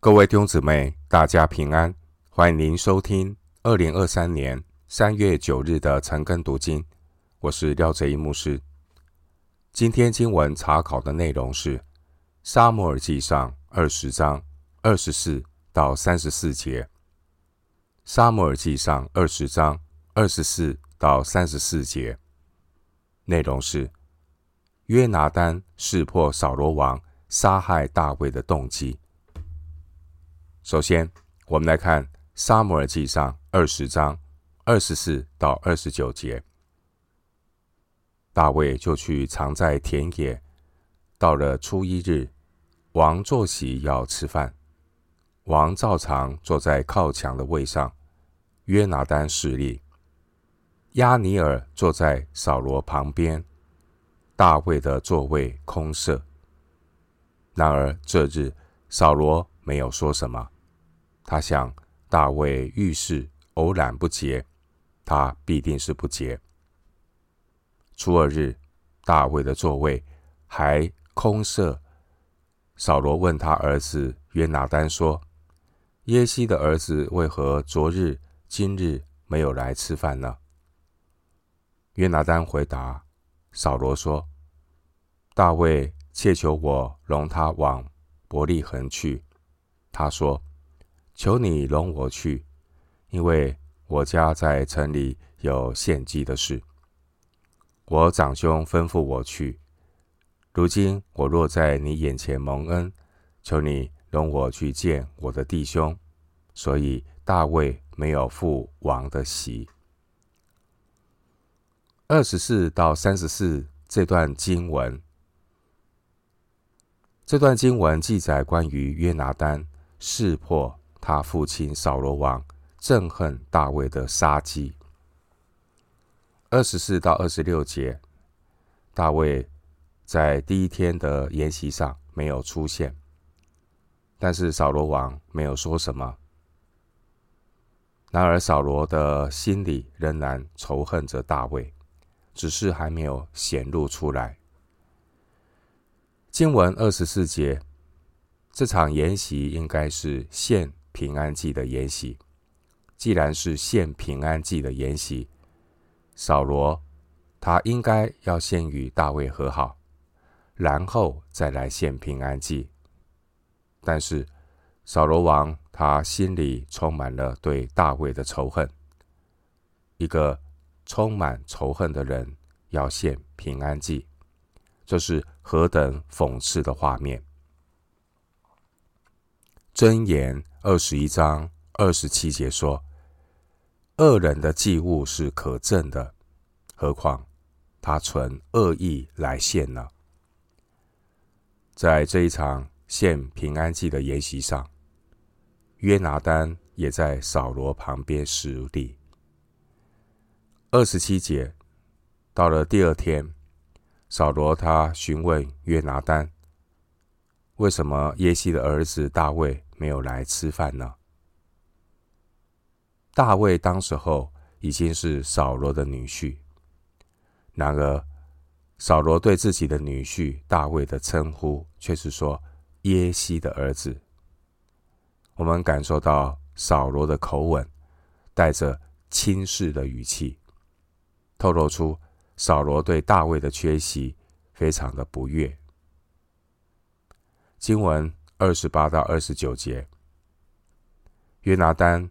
各位弟兄姊妹，大家平安！欢迎您收听二零二三年三月九日的晨更读经。我是廖哲一牧师。今天经文查考的内容是《撒母耳记上》二十章二十四到三十四节。《撒母耳记上》二十章二十四到三十四节内容是约拿单识破扫罗王杀害大卫的动机。首先，我们来看《撒母耳记上》二十章二十四到二十九节。大卫就去藏在田野。到了初一日，王坐席要吃饭，王照常坐在靠墙的位上，约拿单侍立，押尼尔坐在扫罗旁边，大卫的座位空设。然而这日，扫罗没有说什么。他想，大卫遇事偶然不洁，他必定是不洁。初二日，大卫的座位还空设。扫罗问他儿子约拿单说：“耶西的儿子为何昨日、今日没有来吃饭呢？”约拿单回答扫罗说：“大卫切求我容他往伯利恒去。”他说。求你容我去，因为我家在城里有献祭的事。我长兄吩咐我去，如今我若在你眼前蒙恩，求你容我去见我的弟兄。所以大卫没有赴王的席。二十四到三十四这段经文，这段经文记载关于约拿单识破。他父亲扫罗王憎恨大卫的杀机。二十四到二十六节，大卫在第一天的筵席上没有出现，但是扫罗王没有说什么。然而扫罗的心里仍然仇恨着大卫，只是还没有显露出来。经文二十四节，这场筵席应该是献。平安祭的筵席，既然是献平安祭的筵席，扫罗他应该要先与大卫和好，然后再来献平安祭。但是扫罗王他心里充满了对大卫的仇恨，一个充满仇恨的人要献平安祭，这是何等讽刺的画面！箴言二十一章二十七节说：“恶人的祭物是可憎的，何况他存恶意来献呢？”在这一场献平安祭的筵席上，约拿单也在扫罗旁边侍立。二十七节，到了第二天，扫罗他询问约拿单：“为什么耶西的儿子大卫？”没有来吃饭呢。大卫当时候已经是扫罗的女婿，然而扫罗对自己的女婿大卫的称呼却是说耶西的儿子。我们感受到扫罗的口吻带着轻视的语气，透露出扫罗对大卫的缺席非常的不悦。经文。二十八到二十九节，约拿单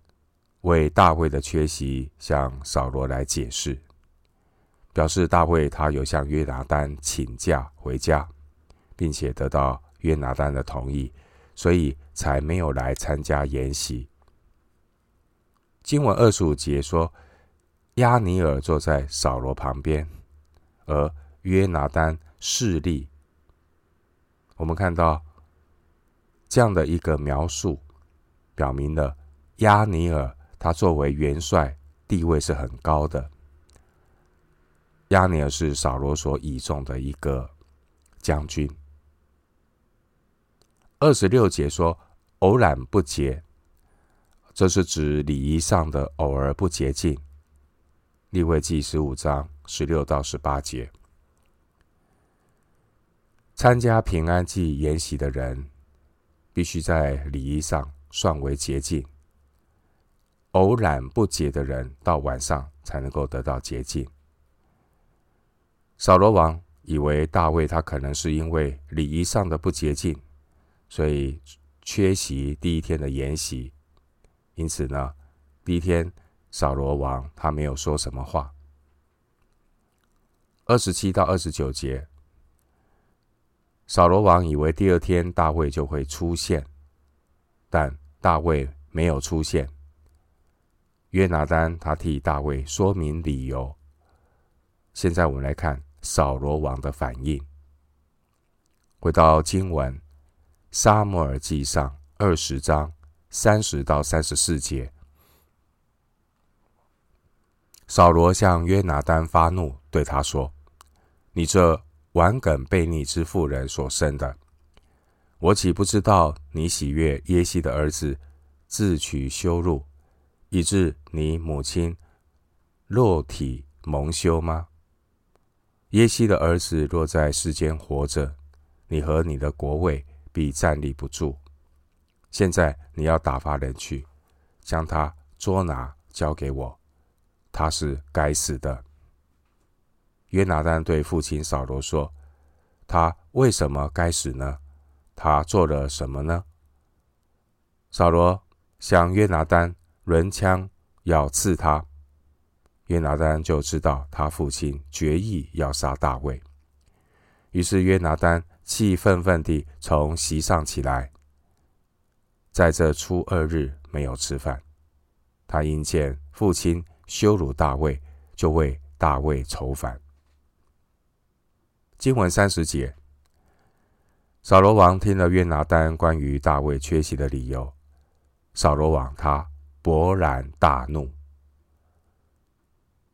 为大卫的缺席向扫罗来解释，表示大卫他有向约拿单请假回家，并且得到约拿单的同意，所以才没有来参加筵席。经文二十五节说，亚尼尔坐在扫罗旁边，而约拿单侍立。我们看到。这样的一个描述，表明了亚尼尔他作为元帅，地位是很高的。亚尼尔是扫罗所倚重的一个将军。二十六节说偶然不洁，这是指礼仪上的偶尔不洁净。利未记十五章十六到十八节，参加平安祭筵席的人。必须在礼仪上算为洁净。偶然不洁的人，到晚上才能够得到洁净。扫罗王以为大卫他可能是因为礼仪上的不洁净，所以缺席第一天的筵席。因此呢，第一天扫罗王他没有说什么话。二十七到二十九节，扫罗王以为第二天大卫就会出现，但大卫没有出现。约拿单他替大卫说明理由。现在我们来看扫罗王的反应。回到经文，《撒母耳记上》二十章三十到三十四节，扫罗向约拿单发怒，对他说：“你这顽梗悖逆之妇人所生的，我岂不知道你喜悦耶西的儿子，自取羞辱？”以致你母亲肉体蒙羞吗？耶西的儿子若在世间活着，你和你的国位必站立不住。现在你要打发人去，将他捉拿交给我，他是该死的。约拿单对父亲扫罗说：“他为什么该死呢？他做了什么呢？”扫罗向约拿单。抡枪要刺他，约拿单就知道他父亲决意要杀大卫。于是约拿单气愤愤地从席上起来，在这初二日没有吃饭。他因见父亲羞辱大卫，就为大卫愁烦。经文三十节，扫罗王听了约拿单关于大卫缺席的理由，扫罗王他。勃然大怒，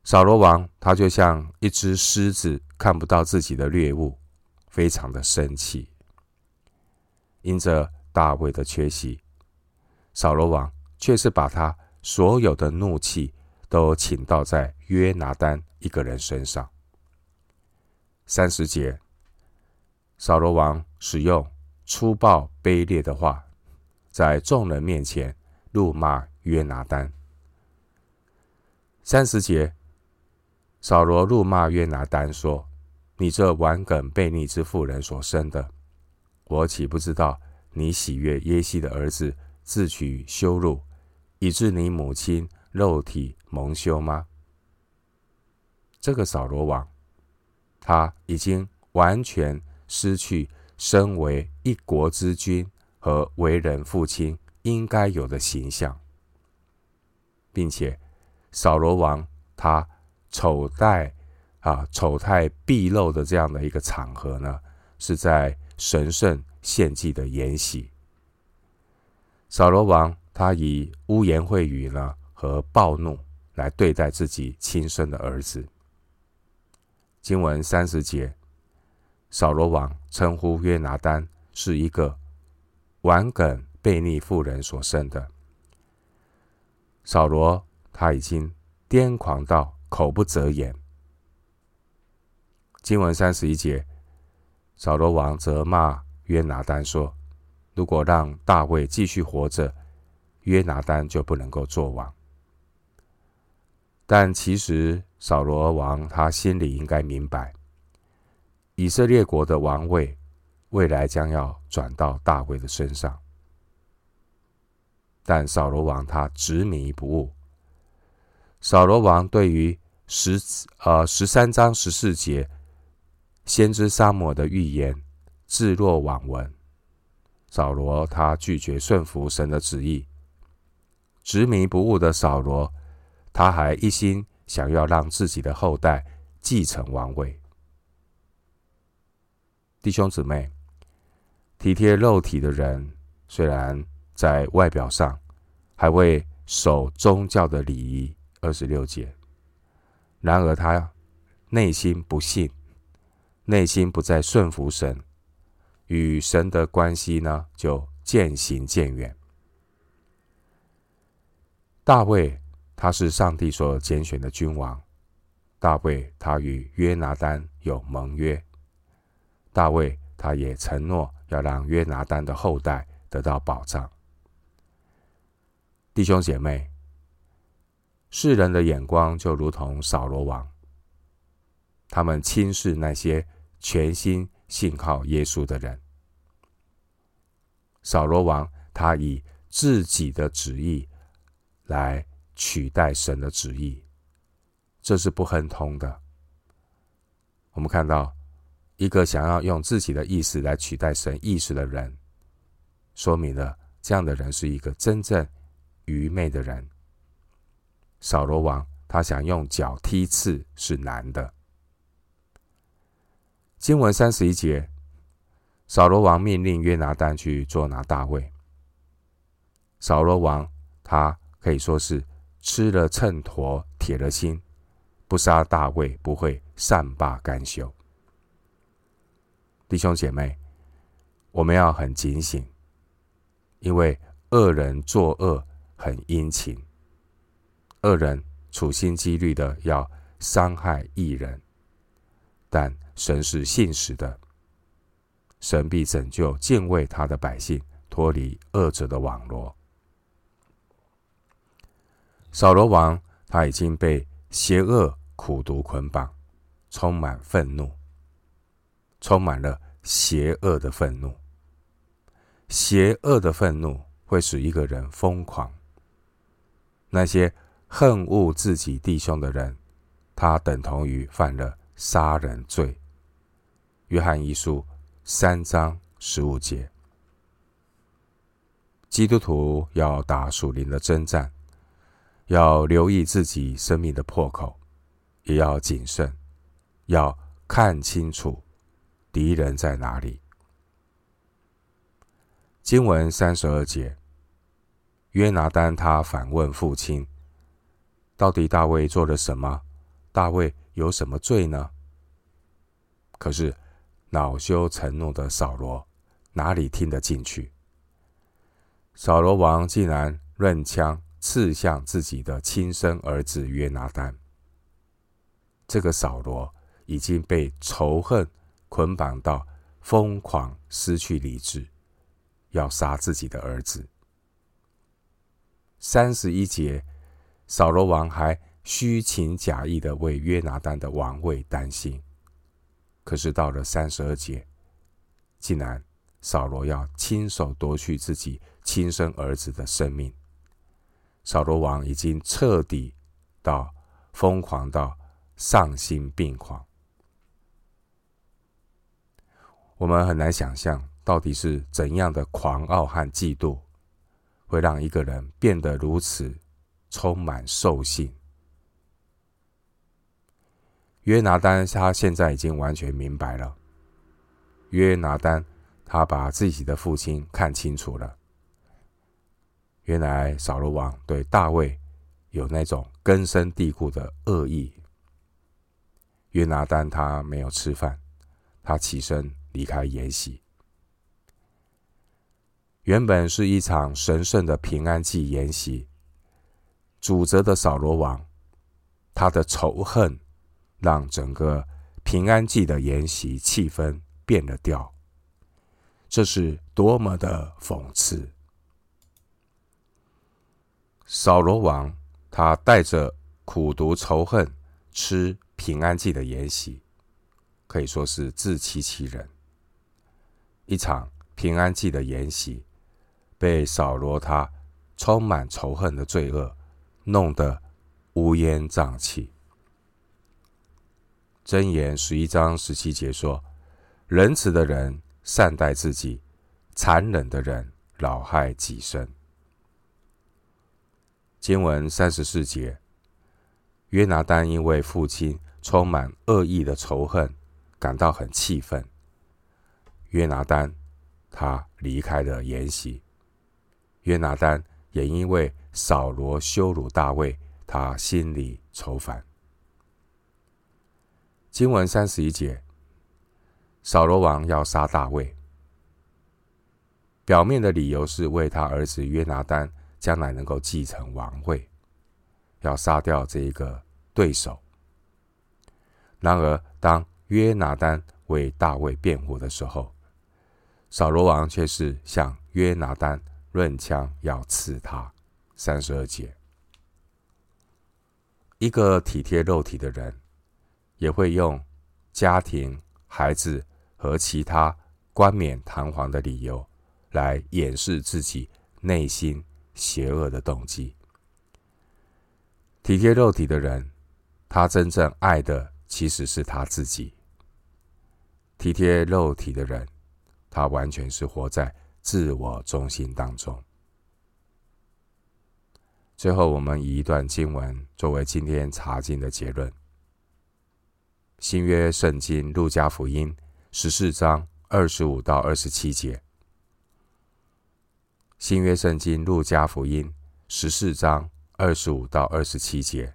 扫罗王他就像一只狮子看不到自己的猎物，非常的生气。因着大卫的缺席，扫罗王却是把他所有的怒气都倾倒在约拿单一个人身上。三十节，扫罗王使用粗暴卑劣的话，在众人面前怒骂。约拿单。三十节，扫罗怒骂约拿单说：“你这顽梗悖逆之妇人所生的，我岂不知道你喜悦耶西的儿子，自取羞辱，以致你母亲肉体蒙羞吗？”这个扫罗王，他已经完全失去身为一国之君和为人父亲应该有的形象。并且，扫罗王他丑态啊丑态毕露的这样的一个场合呢，是在神圣献祭的筵席。扫罗王他以污言秽语呢和暴怒来对待自己亲生的儿子。经文三十节，扫罗王称呼约拿单是一个顽梗悖逆妇人所生的。扫罗他已经癫狂到口不择言。经文三十一节，扫罗王责骂约拿单说：“如果让大卫继续活着，约拿单就不能够做王。”但其实扫罗王他心里应该明白，以色列国的王位未来将要转到大卫的身上。但扫罗王他执迷不悟。扫罗王对于十呃十三章十四节先知撒母的预言置若罔闻。扫罗他拒绝顺服神的旨意，执迷不悟的扫罗，他还一心想要让自己的后代继承王位。弟兄姊妹，体贴肉体的人虽然。在外表上，还未守宗教的礼仪，二十六节。然而他内心不信，内心不再顺服神，与神的关系呢，就渐行渐远。大卫他是上帝所拣选的君王，大卫他与约拿单有盟约，大卫他也承诺要让约拿单的后代。得到保障。弟兄姐妹，世人的眼光就如同扫罗王，他们轻视那些全心信靠耶稣的人。扫罗王他以自己的旨意来取代神的旨意，这是不亨通的。我们看到一个想要用自己的意思来取代神意思的人，说明了这样的人是一个真正愚昧的人。扫罗王他想用脚踢刺是难的。经文三十一节，扫罗王命令约拿单去捉拿大卫。扫罗王他可以说是吃了秤砣，铁了心，不杀大卫不会善罢甘休。弟兄姐妹，我们要很警醒，因为恶人作恶很殷勤，恶人处心积虑的要伤害义人，但神是信实的，神必拯救敬畏他的百姓脱离恶者的网罗。扫罗王他已经被邪恶苦毒捆绑，充满愤怒。充满了邪恶的愤怒，邪恶的愤怒会使一个人疯狂。那些恨恶自己弟兄的人，他等同于犯了杀人罪。约翰一书三章十五节。基督徒要打属灵的征战，要留意自己生命的破口，也要谨慎，要看清楚。敌人在哪里？经文三十二节，约拿单他反问父亲：“到底大卫做了什么？大卫有什么罪呢？”可是恼羞成怒的扫罗哪里听得进去？扫罗王竟然抡枪刺向自己的亲生儿子约拿单。这个扫罗已经被仇恨。捆绑到疯狂，失去理智，要杀自己的儿子。三十一节，扫罗王还虚情假意的为约拿单的王位担心。可是到了三十二节，竟然扫罗要亲手夺去自己亲生儿子的生命。扫罗王已经彻底到疯狂到丧心病狂。我们很难想象，到底是怎样的狂傲和嫉妒，会让一个人变得如此充满兽性。约拿单他现在已经完全明白了。约拿单他把自己的父亲看清楚了。原来扫罗王对大卫有那种根深蒂固的恶意。约拿单他没有吃饭，他起身。离开筵席，原本是一场神圣的平安祭筵席。主责的扫罗王，他的仇恨让整个平安祭的筵席气氛变了调。这是多么的讽刺！扫罗王他带着苦毒仇恨吃平安祭的筵席，可以说是自欺欺人。一场平安祭的筵席，被扫罗他充满仇恨的罪恶弄得乌烟瘴气。箴言十一章十七节说：“仁慈的人善待自己，残忍的人老害己身。”经文三十四节，约拿单因为父亲充满恶意的仇恨，感到很气愤。约拿单，他离开了筵席。约拿单也因为扫罗羞辱大卫，他心里愁烦。经文三十一节，扫罗王要杀大卫，表面的理由是为他儿子约拿单将来能够继承王位，要杀掉这一个对手。然而，当约拿单为大卫辩护的时候，扫罗王却是向约拿单润枪要刺他。三十二节，一个体贴肉体的人，也会用家庭、孩子和其他冠冕堂皇的理由来掩饰自己内心邪恶的动机。体贴肉体的人，他真正爱的其实是他自己。体贴肉体的人，他完全是活在自我中心当中。最后，我们以一段经文作为今天查经的结论：新约圣经路加福音十四章二十五到二十七节。新约圣经路加福音十四章二十五到二十七节，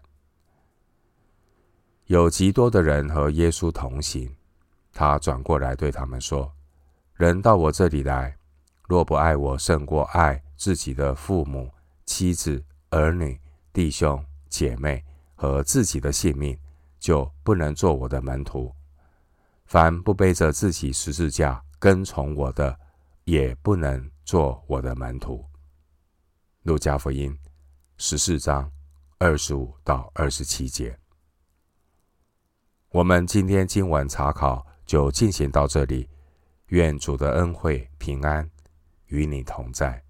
有极多的人和耶稣同行。他转过来对他们说：“人到我这里来，若不爱我胜过爱自己的父母、妻子、儿女、弟兄、姐妹和自己的性命，就不能做我的门徒。凡不背着自己十字架跟从我的，也不能做我的门徒。”路加福音十四章二十五到二十七节。我们今天经文查考。就进行到这里，愿主的恩惠平安与你同在。